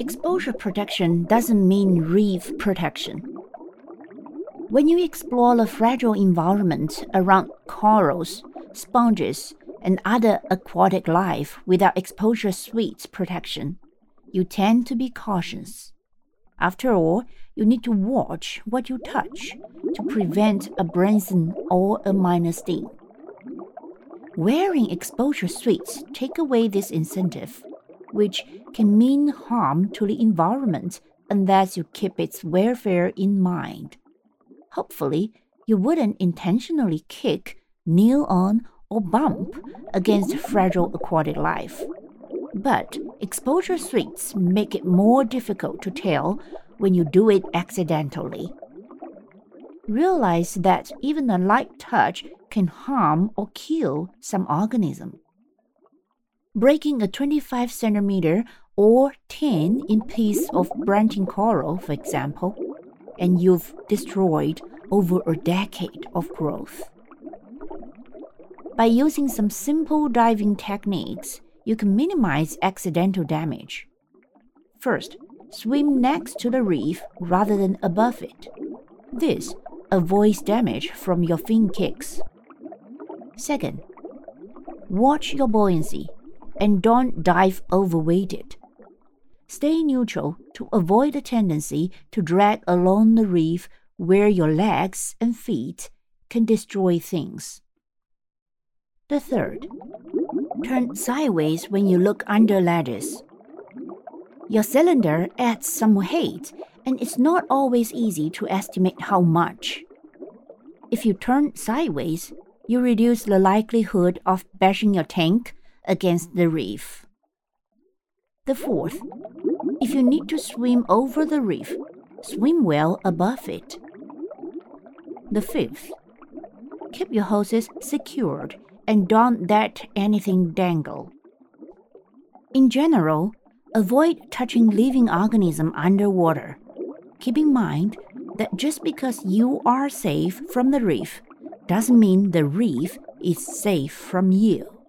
Exposure protection doesn't mean reef protection. When you explore the fragile environment around corals, sponges, and other aquatic life without exposure suits protection, you tend to be cautious. After all, you need to watch what you touch to prevent a brazen or a minor sting. Wearing exposure suits take away this incentive, which can mean harm to the environment unless you keep its welfare in mind. Hopefully, you wouldn't intentionally kick, kneel on, or bump against fragile aquatic life. But exposure suits make it more difficult to tell when you do it accidentally. Realize that even a light touch can harm or kill some organism. Breaking a 25 centimeter or 10 in piece of branching coral, for example, and you've destroyed over a decade of growth. By using some simple diving techniques, you can minimize accidental damage. First, swim next to the reef rather than above it. This avoids damage from your fin kicks. Second, watch your buoyancy and don't dive overweighted. Stay neutral to avoid the tendency to drag along the reef where your legs and feet can destroy things. The third, turn sideways when you look under ledges. Your cylinder adds some weight, and it's not always easy to estimate how much. If you turn sideways, you reduce the likelihood of bashing your tank against the reef. The fourth, if you need to swim over the reef, swim well above it. The fifth, keep your hoses secured and don't let anything dangle. In general, avoid touching living organisms underwater. Keep in mind that just because you are safe from the reef doesn't mean the reef is safe from you.